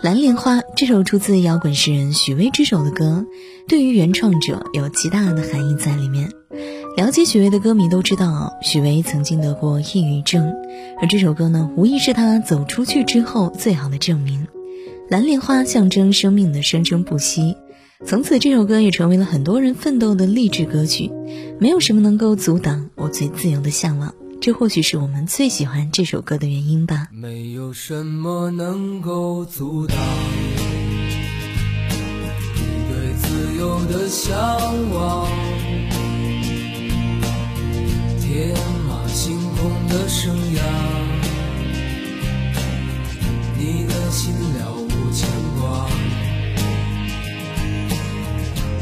蓝莲花》这首出自摇滚诗人许巍之手的歌，对于原创者有极大的含义在里面。了解许巍的歌迷都知道，许巍曾经得过抑郁症，而这首歌呢，无疑是他走出去之后最好的证明。《蓝莲花》象征生命的生生不息，从此这首歌也成为了很多人奋斗的励志歌曲。没有什么能够阻挡我最自由的向往。这或许是我们最喜欢这首歌的原因吧。没有什么能够阻挡你对自由的向往，天马行空的生涯，你的心了无牵挂，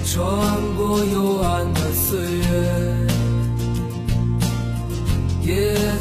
穿过幽暗的岁月。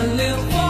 蓝莲花。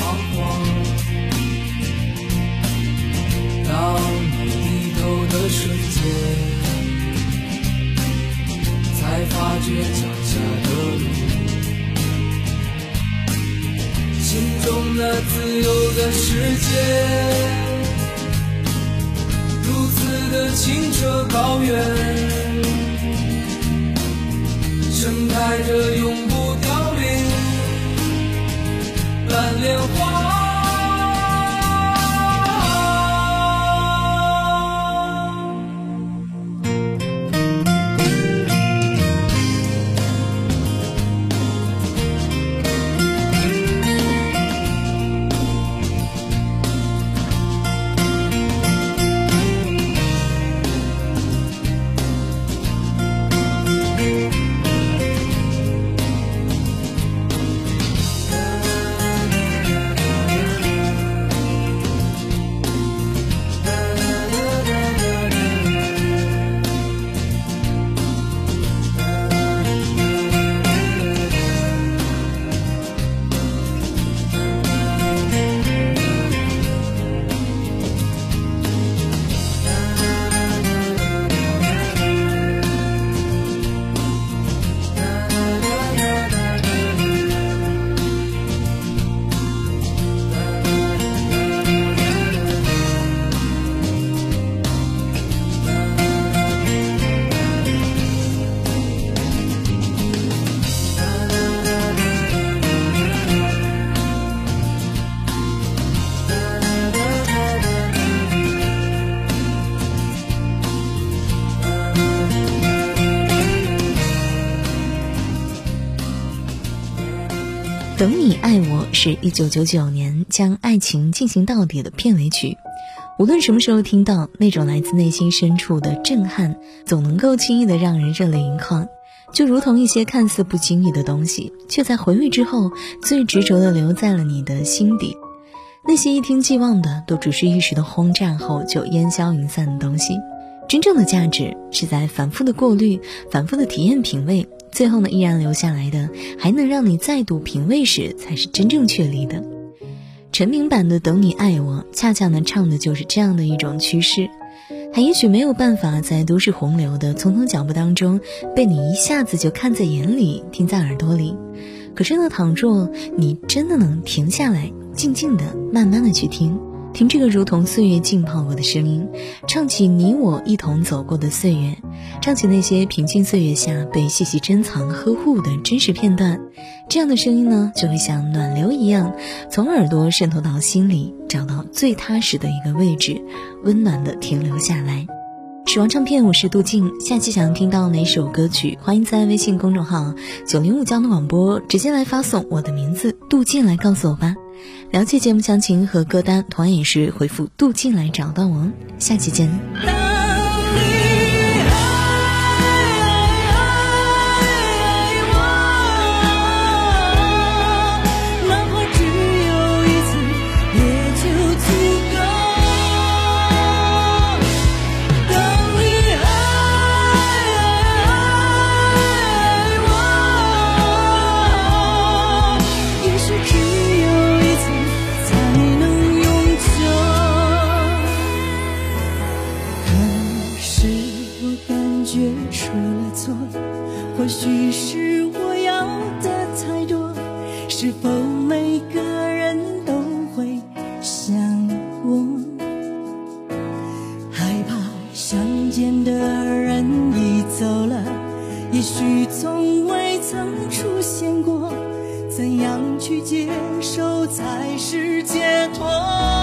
用那自由的世界，如此的清澈高远，盛开着永不凋零。蓝莲等你爱我是一九九九年将爱情进行到底的片尾曲。无论什么时候听到，那种来自内心深处的震撼，总能够轻易的让人热泪盈眶。就如同一些看似不经意的东西，却在回味之后，最执着的留在了你的心底。那些一听即忘的，都只是一时的轰炸后就烟消云散的东西。真正的价值是在反复的过滤、反复的体验、品味，最后呢，依然留下来的，还能让你再度品味时，才是真正确立的。陈明版的《等你爱我》，恰恰呢，唱的就是这样的一种趋势。他也许没有办法在都市洪流的匆匆脚步当中，被你一下子就看在眼里、听在耳朵里。可是呢，倘若你真的能停下来，静静的、慢慢的去听，听这个如同岁月浸泡过的声音，唱起你我一同走过的岁月，唱起那些平静岁月下被细细珍藏、呵护的真实片段，这样的声音呢，就会像暖流一样，从耳朵渗透到心里，找到最踏实的一个位置。温暖的停留下来。时王唱片，我是杜静。下期想要听到哪首歌曲，欢迎在微信公众号“九零五交通广播”直接来发送我的名字杜静来告诉我吧。了解节目详情和歌单，同样也是回复杜静来找到我。下期见。想过害怕相见的人已走了，也许从未曾出现过，怎样去接受才是解脱。